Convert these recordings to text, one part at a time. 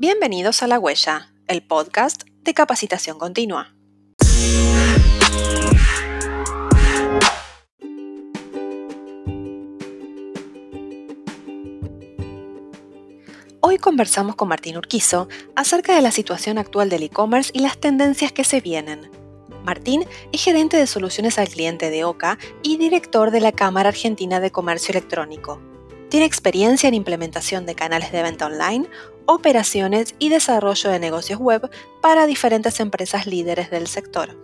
Bienvenidos a La Huella, el podcast de capacitación continua. Hoy conversamos con Martín Urquizo acerca de la situación actual del e-commerce y las tendencias que se vienen. Martín es gerente de soluciones al cliente de OCA y director de la Cámara Argentina de Comercio Electrónico. Tiene experiencia en implementación de canales de venta online, operaciones y desarrollo de negocios web para diferentes empresas líderes del sector.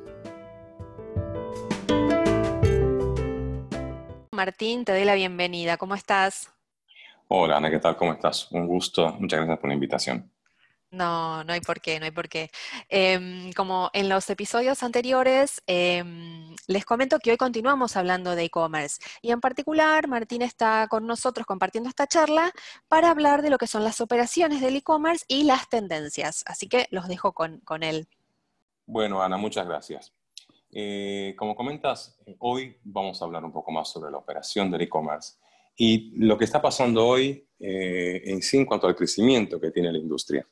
Martín, te doy la bienvenida. ¿Cómo estás? Hola Ana, ¿qué tal? ¿Cómo estás? Un gusto. Muchas gracias por la invitación. No, no hay por qué, no hay por qué. Em, como en los episodios anteriores, em, les comento que hoy continuamos hablando de e-commerce y en particular Martín está con nosotros compartiendo esta charla para hablar de lo que son las operaciones del e-commerce y las tendencias. Así que los dejo con, él. Bueno, Ana, muchas gracias. Eh, como comentas, hoy vamos a hablar un poco más sobre la operación del e-commerce y lo que está pasando hoy eh, en sí en cuanto al crecimiento que tiene la industria.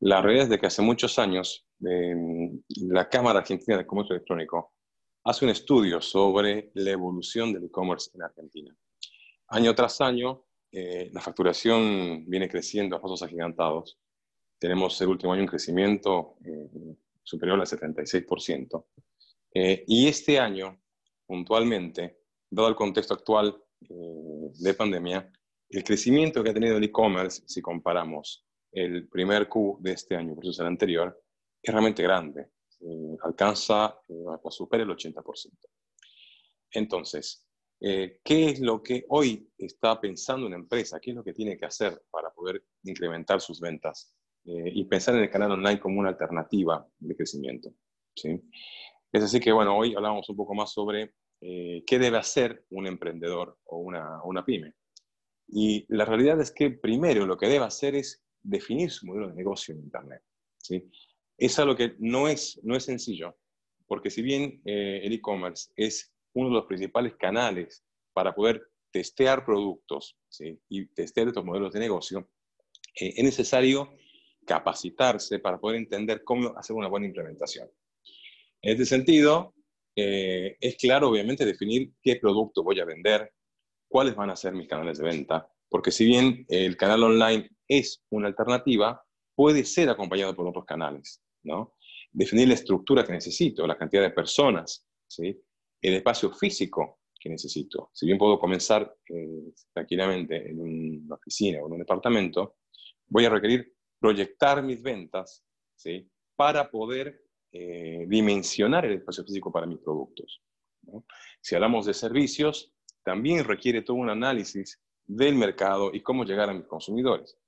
La realidad es de que hace muchos años em, la Cámara Argentina de Comercio Electrónico hace un estudio sobre la evolución del e-commerce en Argentina. Año tras año, eh, la facturación viene creciendo a pasos agigantados. Tenemos el último año un crecimiento eh, superior al 76%. Eh, y este año, puntualmente, dado el contexto actual de pandemia, el crecimiento que ha tenido el e-commerce, si comparamos el primer Q de este año versus el anterior es realmente grande. Eh, alcanza, eh, supera el 80%. Entonces, eh, ¿qué es lo que hoy está pensando una empresa? ¿Qué es lo que tiene que hacer para poder incrementar sus ventas? Eh, y pensar en el canal online como una alternativa de crecimiento. ¿sí? Es así que, bueno, hoy hablamos un poco más sobre qué debe hacer un emprendedor o una, una pyme. Y la realidad es que primero lo que debe hacer es definir su modelo de negocio en Internet. ¿sí? Es algo que no es, no es sencillo, porque si bien eh, el e-commerce es uno de los principales canales para poder testear productos y testear estos modelos de negocio, eh, es necesario capacitarse para poder entender cómo hacer una buena implementación. En este sentido, eh, es claro, obviamente, definir qué producto voy a vender, cuáles van a ser mis canales de venta, porque si bien el canal online es una alternativa, puede ser acompañado por otros canales, ¿no? Definir la estructura que necesito, la cantidad de personas, ¿sí? El espacio físico que necesito. Si bien puedo comenzar eh, tranquilamente en una oficina o en un departamento, voy a requerir proyectar mis ventas, ¿sí? Para poder eh, dimensionar el espacio físico para mis productos. Si hablamos de servicios, también requiere todo un análisis del mercado y cómo llegar a mis consumidores.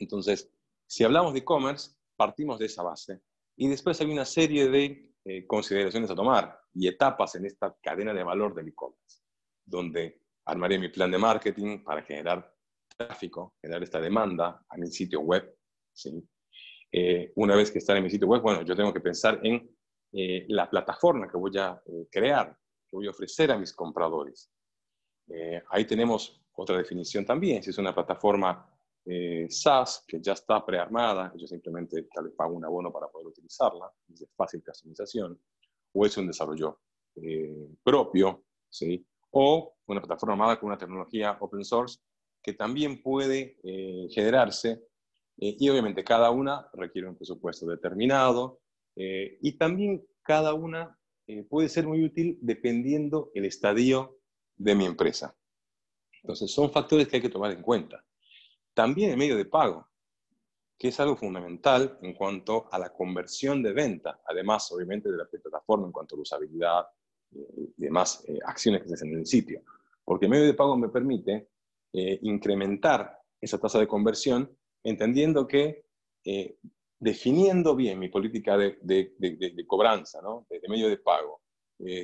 Entonces, si hablamos de e-commerce, partimos de esa base. Y después hay una serie de eh, consideraciones a tomar y etapas en esta cadena de valor del e-commerce, donde armaré mi plan de marketing para generar tráfico, generar esta demanda a mi sitio web. ¿sí? Eh, una vez que está en mi sitio web, bueno, yo tengo que pensar en eh, la plataforma que voy a crear, que voy a ofrecer a mis compradores. ahí tenemos otra definición también, si es una plataforma eh, SaaS que ya está prearmada, yo simplemente tal vez pago un abono para poder utilizarla, es de fácil customización, o es un desarrollo eh, propio, ¿sí? o una plataforma armada con una tecnología open source que también puede eh, generarse eh, y obviamente cada una requiere un presupuesto determinado y también cada una puede ser muy útil dependiendo el estadio de mi empresa. Entonces son factores que hay que tomar en cuenta. También el medio de pago, que es algo fundamental en cuanto a la conversión de venta, además obviamente de la plataforma en cuanto a usabilidad y demás eh, acciones que se hacen en el sitio. Porque el medio de pago me permite eh, incrementar esa tasa de conversión entendiendo que eh, definiendo bien mi política de, de, cobranza, ¿no? de, medio de pago,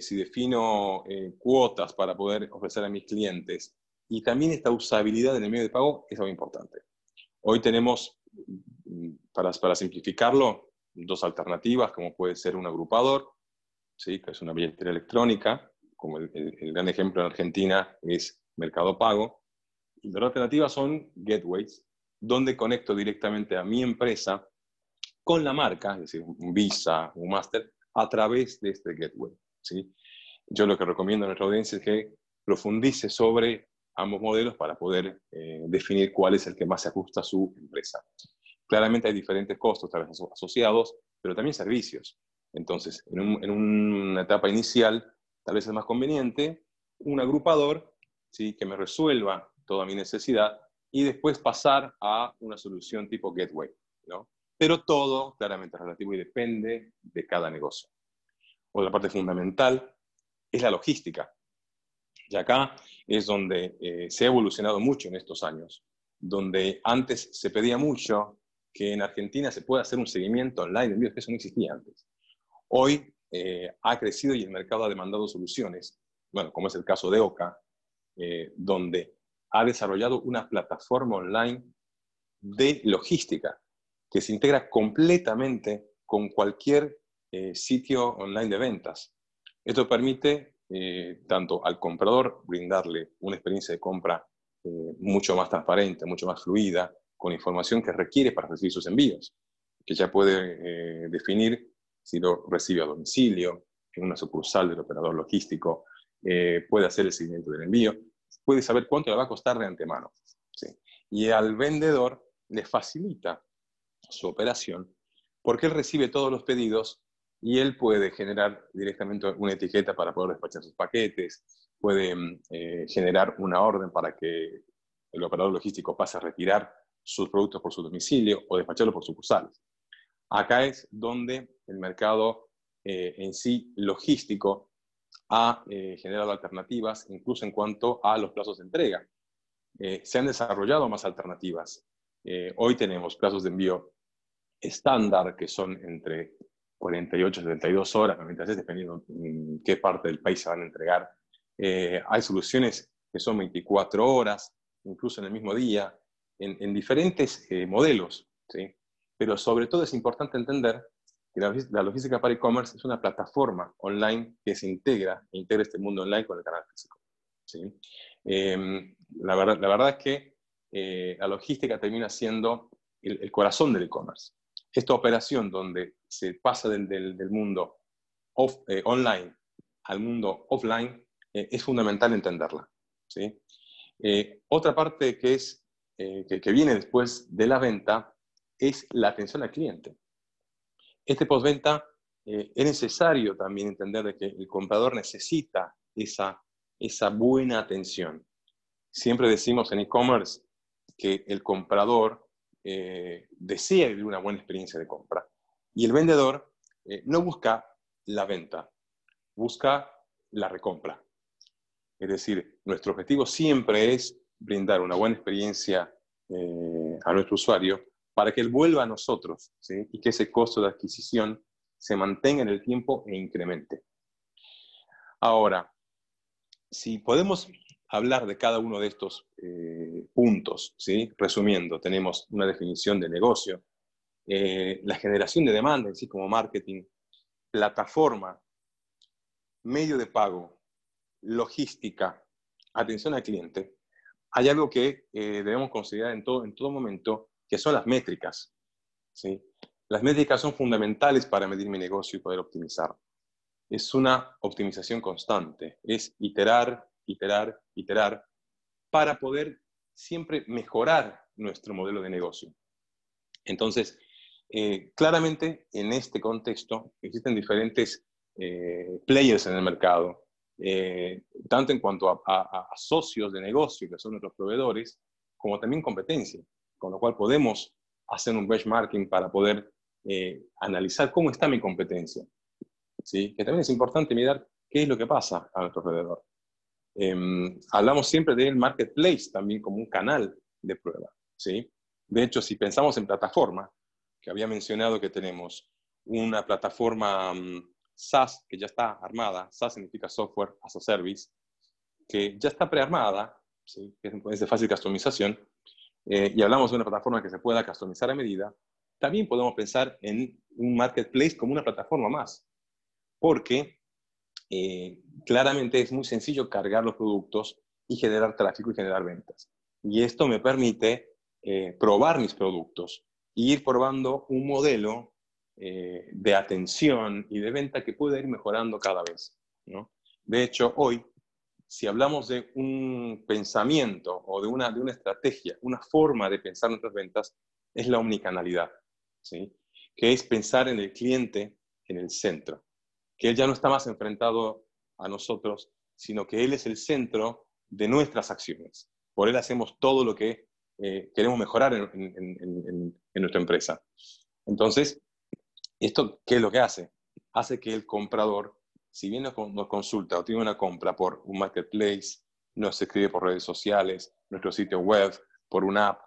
si defino cuotas para poder ofrecer a mis clientes y también esta usabilidad en el medio de pago es algo importante. Hoy tenemos, mm, para, para simplificarlo, dos alternativas, como puede ser un agrupador, ¿sí? que es una billetera electrónica, como el, gran ejemplo en Argentina es Mercado Pago. Y las alternativas son gateways, donde conecto directamente a mi empresa con la marca, es decir, un Visa, un Master, a través de este gateway. ¿sí? Yo lo que recomiendo a nuestra audiencia es que profundice sobre ambos modelos para poder eh, definir cuál es el que más se ajusta a su empresa. Claramente hay diferentes costos tal vez asociados, pero también servicios. Entonces, en, una etapa inicial, tal vez es más conveniente un agrupador ¿sí? que me resuelva toda mi necesidad y después pasar a una solución tipo gateway. ¿no? Pero todo claramente es relativo y depende de cada negocio. Otra parte fundamental es la logística. Y acá es donde eh, se ha evolucionado mucho en estos años, donde antes se pedía mucho que en Argentina se pueda hacer un seguimiento online de envíos, que eso no existía antes. Hoy eh, ha crecido y el mercado ha demandado soluciones, bueno, como es el caso de OCA, eh, donde ha desarrollado una plataforma online de logística que se integra completamente con cualquier sitio online de ventas. Esto permite eh, tanto al comprador brindarle una experiencia de compra eh, mucho más transparente, mucho más fluida, con información que requiere para recibir sus envíos, que ya puede eh, definir si lo recibe a domicilio, en una sucursal del operador logístico, puede hacer el seguimiento del envío, puede saber cuánto le va a costar de antemano. Y al vendedor le facilita su operación porque él recibe todos los pedidos y él puede generar directamente una etiqueta para poder despachar sus paquetes, puede mm, eh, generar una orden para que el operador logístico pase a retirar sus productos por su domicilio o despacharlo por sucursales. Acá es donde el mercado eh, en sí logístico ha eh, generado alternativas, incluso en cuanto a los plazos de entrega. se han desarrollado más alternativas. hoy tenemos plazos de envío estándar que son entre 48, 72 horas, mientras es dependiendo en qué parte del país se van a entregar. Eh, hay soluciones que son 24 horas, incluso en el mismo día, en, diferentes eh, modelos. ¿sí? Pero sobre todo es importante entender que la, logística para e-commerce es una plataforma online que se integra, e integra este mundo online con el canal físico. ¿sí? Em, la, verdad, la, verdad, es que eh, la logística termina siendo el, el corazón del e-commerce esta operación donde se pasa del, mundo eh, online al mundo offline, eh, es fundamental entenderla. ¿sí? Eh, otra parte que, es, que, viene después de la venta es la atención al cliente. Este postventa es necesario también entender de que el comprador necesita esa, esa buena atención. Siempre decimos en e-commerce que el comprador eh, desea vivir una buena experiencia de compra. Y el vendedor eh, no busca la venta, busca la recompra. Es decir, nuestro objetivo siempre es brindar una buena experiencia eh, a nuestro usuario para que él vuelva a nosotros y que ese costo de adquisición se mantenga en el tiempo e incremente. Ahora, si podemos hablar de cada uno de estos eh, puntos. ¿sí? Resumiendo, tenemos una definición de negocio, eh, la generación de demanda, así como marketing, plataforma, medio de pago, logística, atención al cliente. Hay algo que eh, debemos considerar en todo, en todo momento, que son las métricas. ¿sí? Las métricas son fundamentales para medir mi negocio y poder optimizar. Es una optimización constante, es iterar, iterar, iterar, para poder siempre mejorar nuestro modelo de negocio. Entonces, eh, claramente en este contexto existen diferentes eh, players en el mercado, eh, tanto en cuanto a, socios de negocio, que son nuestros proveedores, como también competencia, con lo cual podemos hacer un benchmarking para poder analizar cómo está mi competencia. ¿sí? Que también es importante mirar qué es lo que pasa a nuestro alrededor. Em, hablamos siempre del marketplace también como un canal de prueba. ¿sí? De hecho, si pensamos en plataforma, que había mencionado que tenemos una plataforma mm, SaaS que ya está armada, SaaS significa Software as a Service, que ya está prearmada, ¿sí? que es de fácil customización, eh, y hablamos de una plataforma que se pueda customizar a medida, también podemos pensar en un marketplace como una plataforma más, porque eh, claramente es muy sencillo cargar los productos y generar tráfico y generar ventas. Y esto me permite probar mis productos y ir probando un modelo de atención y de venta que puede ir mejorando cada vez. ¿no? De hecho, hoy, si hablamos de un pensamiento o de una, de una estrategia, una forma de pensar nuestras ventas, es la omnicanalidad, ¿sí? que es pensar en el cliente en el centro, que él ya no está más enfrentado a nosotros, sino que él es el centro de nuestras acciones. Por él hacemos todo lo que eh, queremos mejorar en, nuestra empresa. Entonces, ¿esto qué es lo que hace? Hace que el comprador, si bien nos, consulta o tiene una compra por un marketplace, nos escribe por redes sociales, nuestro sitio web, por una app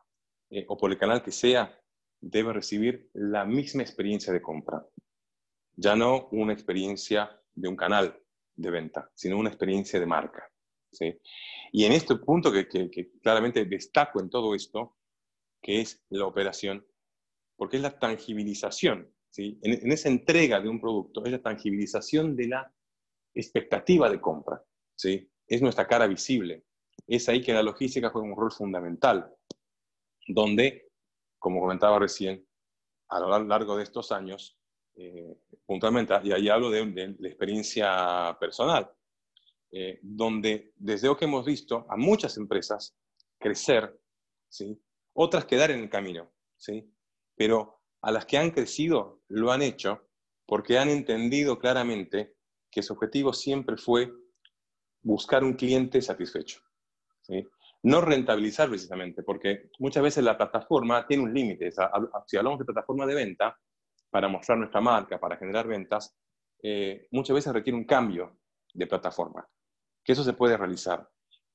eh, o por el canal que sea, debe recibir la misma experiencia de compra. Ya no una experiencia de un canal de venta, sino una experiencia de marca. ¿sí? Y en este punto que, claramente destaco en todo esto, que es la operación, porque es la tangibilización, ¿sí? en, esa entrega de un producto, es la tangibilización de la expectativa de compra. ¿sí? Es nuestra cara visible. Es ahí que la logística juega un rol fundamental, donde, como comentaba recién, a lo largo de estos años, eh, puntualmente, y ahí hablo de, de experiencia personal, eh, donde desde lo que hemos visto a muchas empresas crecer, ¿sí? otras quedar en el camino, ¿sí? pero a las que han crecido lo han hecho porque han entendido claramente que su objetivo siempre fue buscar un cliente satisfecho. ¿sí? No rentabilizar precisamente, porque muchas veces la plataforma tiene un límite. Si hablamos de plataforma de venta, para mostrar nuestra marca, para generar ventas, eh, muchas veces requiere un cambio de plataforma que eso se puede realizar.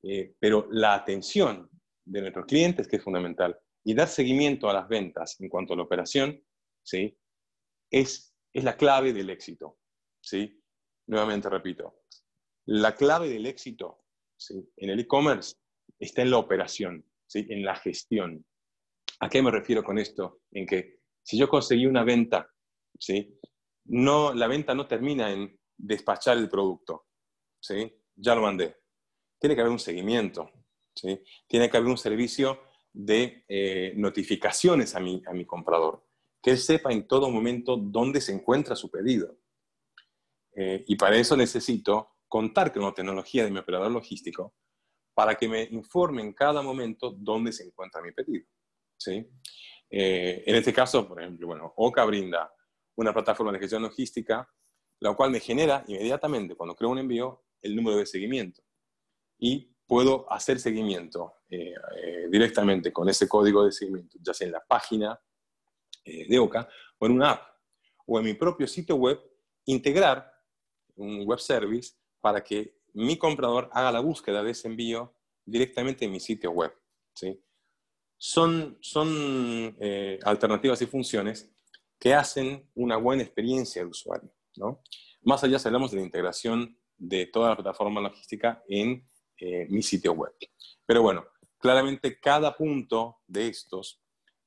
Eh, pero la atención de nuestros clientes, que es fundamental, y dar seguimiento a las ventas en cuanto a la operación, ¿sí? es, la clave del éxito. ¿sí? Nuevamente repito, la clave del éxito en el e-commerce está en la operación, ¿sí? en la gestión. ¿A qué me refiero con esto? En que si yo conseguí una venta, ¿sí? no, la venta no termina en despachar el producto. ¿sí? ya lo mandé. Tiene que haber un seguimiento, ¿sí? Tiene que haber un servicio de eh, notificaciones a mi, a mi comprador, que él sepa en todo momento dónde se encuentra su pedido. Eh, y para eso necesito contar con la tecnología de mi operador logístico para que me informe en cada momento dónde se encuentra mi pedido. ¿sí? Eh, en este caso, por ejemplo, bueno, OCA brinda una plataforma de gestión logística, la cual me genera inmediatamente, cuando creo un envío, el número de seguimiento. Y puedo hacer seguimiento eh, eh, directamente con ese código de seguimiento, ya sea en la página de OCA o en una app, o en mi propio sitio web, integrar un web service para que mi comprador haga la búsqueda de ese envío directamente en mi sitio web. ¿sí? Son, son alternativas y funciones que hacen una buena experiencia al usuario. ¿no? Más allá, si hablamos de la integración de toda la plataforma logística en eh, mi sitio web. Pero bueno, claramente cada punto de estos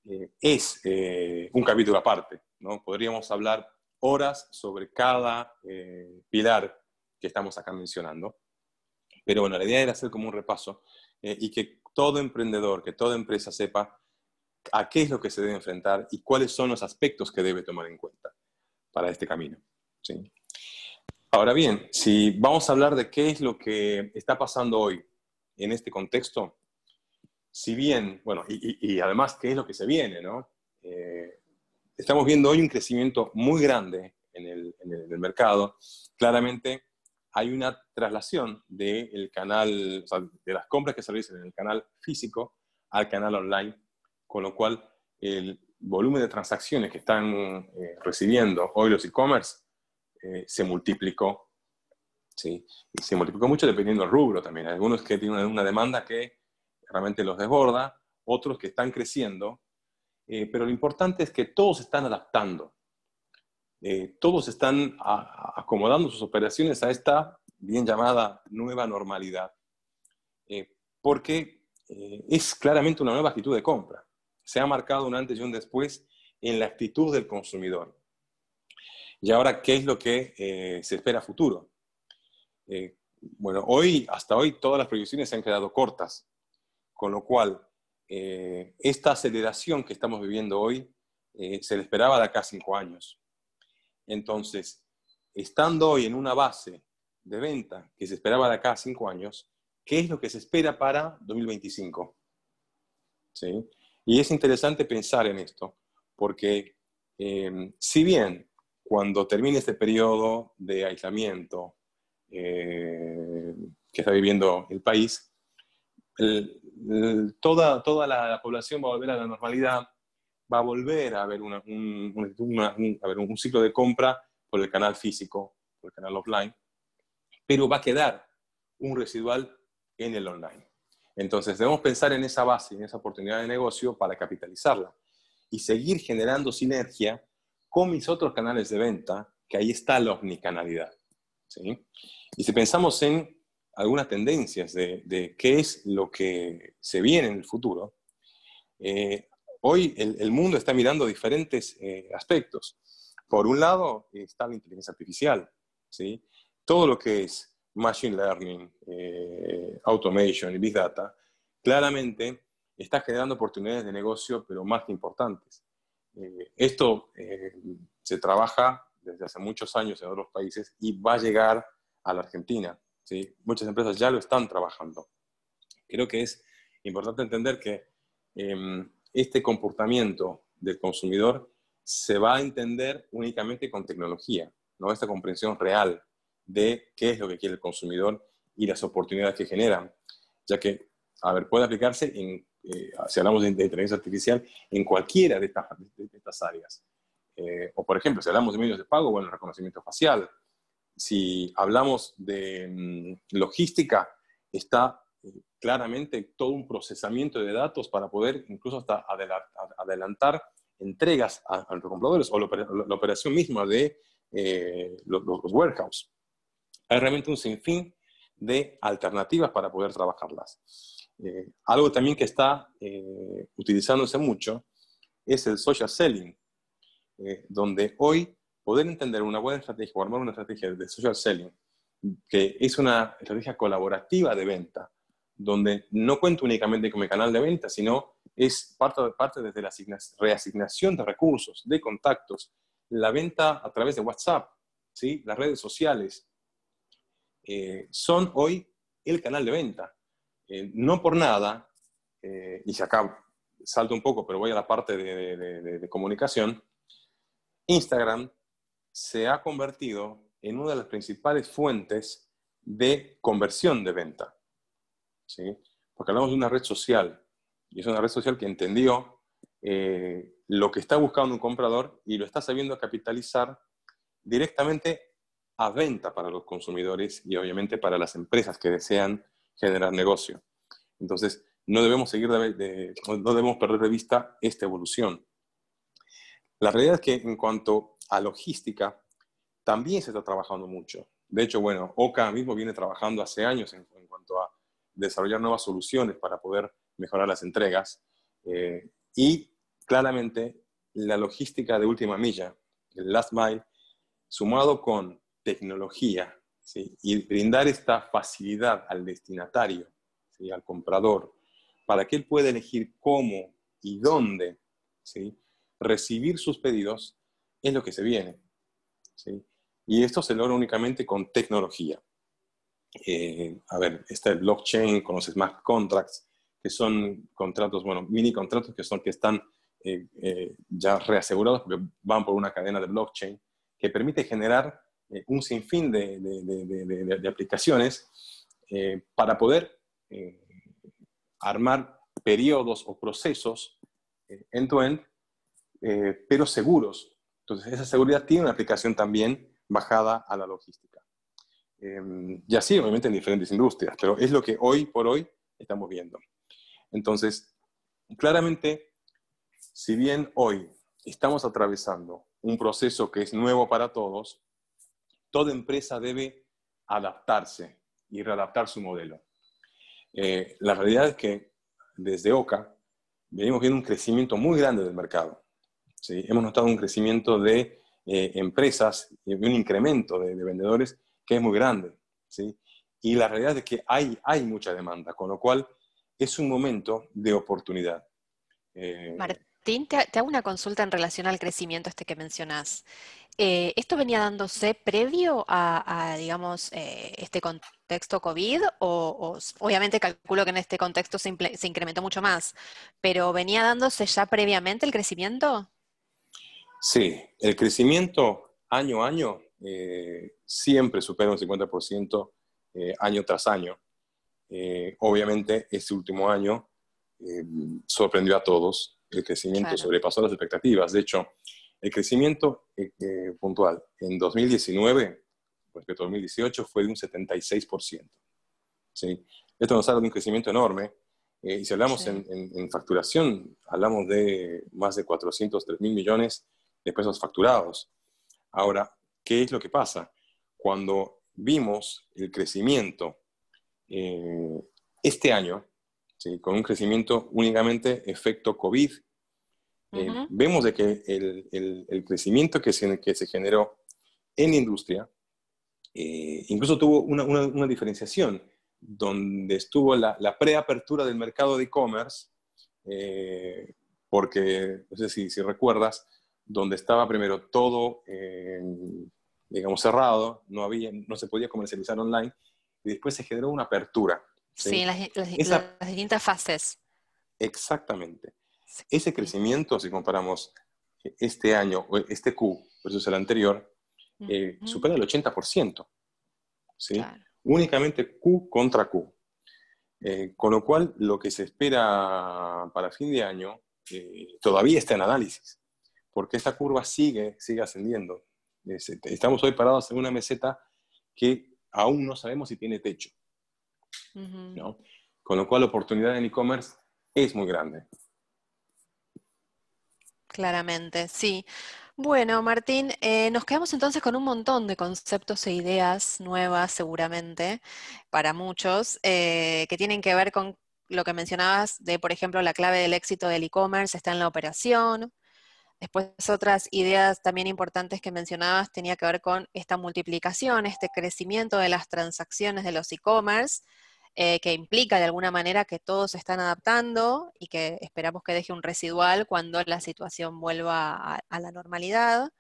eh, es eh, un capítulo aparte. ¿no? Podríamos hablar horas sobre cada pilar que estamos acá mencionando. Pero bueno, la idea era hacer como un repaso y que todo emprendedor, que toda empresa sepa a qué es lo que se debe enfrentar y cuáles son los aspectos que debe tomar en cuenta para este camino. ¿sí? Ahora bien, si vamos a hablar de qué es lo que está pasando hoy en este contexto, si bien, bueno, y, además qué es lo que se viene, ¿no? Eh, estamos viendo hoy un crecimiento muy grande en el, mercado. Claramente hay una traslación del canal, de las compras que se realizan en el canal físico al canal online, con lo cual el volumen de transacciones que están eh, recibiendo hoy los e-commerce eh, se multiplicó. ¿sí? Y se multiplicó mucho dependiendo del rubro también. Hay algunos que tienen una demanda que realmente los desborda, otros que están creciendo, eh, pero lo importante es que todos están adaptando. Eh, todos están acomodando sus operaciones a esta bien llamada nueva normalidad, porque es claramente una nueva actitud de compra. Se ha marcado un antes y un después en la actitud del consumidor. Y ahora, ¿qué es lo que eh, se espera futuro? Eh, bueno, hoy, hasta hoy, todas las proyecciones se han quedado cortas, con lo cual eh, esta aceleración que estamos viviendo hoy eh, se le esperaba de acá a cinco años. Entonces, estando hoy en una base de venta que se esperaba de acá a cinco años, ¿qué es lo que se espera para 2025? ¿Sí? Y es interesante pensar en esto, porque eh, si bien cuando termine este periodo de aislamiento que está viviendo el país, toda, toda la, población va a volver a la normalidad, va a volver a haber, un, ciclo de compra por el canal físico, por el canal offline, pero va a quedar un residual en el online. Entonces debemos pensar en esa base, en esa oportunidad de negocio para capitalizarla y seguir generando sinergia con mis otros canales de venta, que ahí está la omnicanalidad. ¿sí? Y si pensamos en algunas tendencias de, qué es lo que se viene en el futuro, eh, hoy el, mundo está mirando diferentes eh, aspectos. Por un lado está la inteligencia artificial, ¿sí? todo lo que es machine learning, eh, automation y big data, claramente está generando oportunidades de negocio, pero más que importantes. esto se trabaja desde hace muchos años en otros países y va a llegar a la Argentina. Muchas empresas ya lo están trabajando. Creo que es importante entender que em, este comportamiento del consumidor se va a entender únicamente con tecnología, ¿no? esta comprensión real de qué es lo que quiere el consumidor y las oportunidades que generan, ya que, a ver, puede aplicarse en, eh, si hablamos de inteligencia artificial, en cualquiera de estas, de estas áreas. Eh, o, por ejemplo, si hablamos de medios de pago, bueno, reconocimiento facial, si hablamos de mm, logística, está claramente todo un procesamiento de datos para poder incluso hasta adelantar entregas a, los compradores o la, operación misma de eh, los, warehouses. Hay realmente un sinfín de alternativas para poder trabajarlas. Eh, algo también que está utilizándose mucho es el social selling, donde hoy poder entender una buena estrategia o armar una estrategia de social selling, que es una estrategia colaborativa de venta, donde no cuento únicamente con mi canal de venta, sino es parte, parte desde la reasignación de recursos, de contactos, la venta a través de WhatsApp, ¿sí? las redes sociales, eh, son hoy el canal de venta. Eh, no por nada, eh, y se acá salto un poco, pero voy a la parte de comunicación, Instagram se ha convertido en una de las principales fuentes de conversión de venta. ¿Sí? Porque hablamos de una red social, y es una red social que entendió eh, lo que está buscando un comprador y lo está sabiendo capitalizar directamente a venta para los consumidores y obviamente para las empresas que desean generar negocio. Entonces, no debemos, seguir no debemos perder de vista esta evolución. La realidad es que en cuanto a logística, también se está trabajando mucho. De hecho, bueno, OCA mismo viene trabajando hace años en, cuanto a desarrollar nuevas soluciones para poder mejorar las entregas. Eh, y claramente la logística de última milla, el last mile, sumado con tecnología y brindar esta facilidad al destinatario, al comprador, para que él pueda elegir cómo y dónde recibir sus pedidos, es lo que se viene. ¿sí? Y esto se logra únicamente con tecnología. Eh, a ver, está el blockchain con los smart contracts, que son contratos, bueno, mini contratos que son que están eh, eh, ya reasegurados porque van por una cadena de blockchain que permite generar un sinfín de, aplicaciones para poder armar periodos o procesos end-to-end, pero seguros, entonces, esa seguridad tiene una aplicación también bajada a la logística. Eh, y así, obviamente, en diferentes industrias, pero es lo que hoy por hoy estamos viendo. Entonces, claramente, si bien hoy estamos atravesando un proceso que es nuevo para todos, toda empresa debe adaptarse y readaptar su modelo. Eh, la realidad es que desde OCA venimos viendo un crecimiento muy grande del mercado. Hemos notado un crecimiento de eh, empresas y un incremento de, vendedores que es muy grande. ¿sí? Y la realidad es que hay, hay mucha demanda, con lo cual es un momento de oportunidad. Eh, Martín, te, hago una consulta en relación al crecimiento este que mencionás. Eh, ¿Esto venía dándose previo a, digamos, eh, este contexto COVID? O, obviamente calculo que en este contexto se, se, incrementó mucho más, pero ¿venía dándose ya previamente el crecimiento? Sí, el crecimiento año a año siempre supera un 50% año tras año. Eh, obviamente, este último año eh, sorprendió a todos. El crecimiento sobrepasó las expectativas. De hecho, el crecimiento eh, puntual en 2019 respecto a 2018 fue de un 76%. ¿sí? Esto nos habla de un crecimiento enorme. y si hablamos en, facturación, hablamos de más de 403 mil millones de pesos facturados. Ahora, ¿qué es lo que pasa? Cuando vimos el crecimiento eh, este año, con un crecimiento únicamente efecto COVID, eh, vemos de que el, crecimiento que se, que se, generó en la industria eh, incluso tuvo una, diferenciación, donde estuvo la, preapertura del mercado de e-commerce, porque, no sé si, si, recuerdas, donde estaba primero todo, digamos, cerrado, no, había, no se podía comercializar online, y después se generó una apertura. Sí, las, distintas fases. Exactamente. Ese crecimiento, si comparamos este año, este Q versus el anterior, eh, supera el 80%. ¿sí? Únicamente Q contra Q. Eh, con lo cual, lo que se espera para fin de año eh, todavía está en análisis, porque esta curva sigue, sigue ascendiendo. Estamos hoy parados en una meseta que aún no sabemos si tiene techo. Con lo cual la oportunidad en e-commerce es muy grande. Claramente, sí. Bueno, Martín, eh, nos quedamos entonces con un montón de conceptos e ideas nuevas seguramente para muchos eh, que tienen que ver con lo que mencionabas de, por ejemplo, la clave del éxito del e-commerce está en la operación, Después otras ideas también importantes que mencionabas tenía que ver con esta multiplicación, este crecimiento de las transacciones de los e-commerce, eh, que implica de alguna manera que todos se están adaptando y que esperamos que deje un residual cuando la situación vuelva a, la normalidad.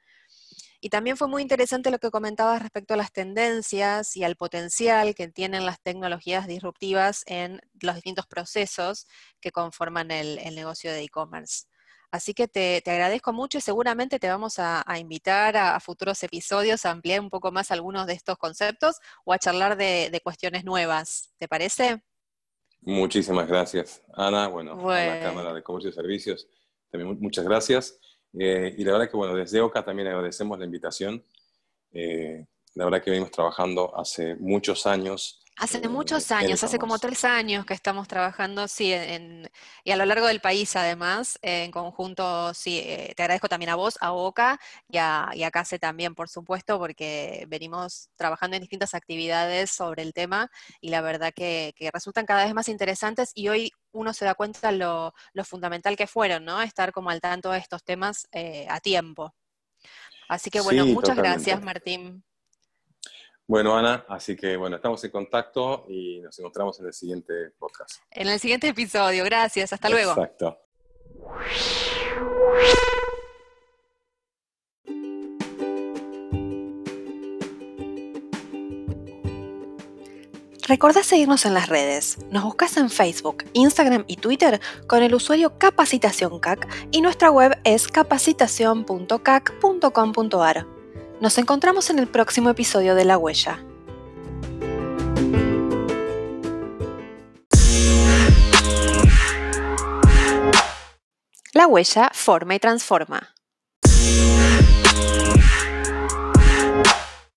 Y también fue muy interesante lo que comentabas respecto a las tendencias y al potencial que tienen las tecnologías disruptivas en los distintos procesos que conforman el negocio de e-commerce. Así que te, agradezco mucho y seguramente te vamos a, invitar a, futuros episodios a ampliar un poco más algunos de estos conceptos o a charlar de, cuestiones nuevas. ¿Te parece? Muchísimas gracias, Ana. Bueno, a la Cámara de Comercio y Servicios, también muchas gracias. Eh, y la verdad que, bueno, desde OCA también agradecemos la invitación. Eh, la verdad que venimos trabajando hace muchos años Hace muchos años, hace como tres años que estamos trabajando, sí, y a lo largo del país además, en conjunto, sí, eh, te agradezco también a vos, a OCA y a, y a CASE también, por supuesto, porque venimos trabajando en distintas actividades sobre el tema y la verdad que, resultan cada vez más interesantes y hoy uno se da cuenta lo, lo fundamental que fueron, ¿no? Estar como al tanto de estos temas eh, a tiempo. Así que bueno, muchas gracias Martín. Bueno, Ana, así que bueno, estamos en contacto y nos encontramos en el siguiente podcast. En el siguiente episodio, gracias, hasta luego. Exacto. Recordá seguirnos en las redes. Nos buscas en Facebook, Instagram y Twitter con el usuario Capacitación CAC y nuestra web es capacitación.cac.com.ar. Nos encontramos en el próximo episodio de La Huella. La huella forma y transforma.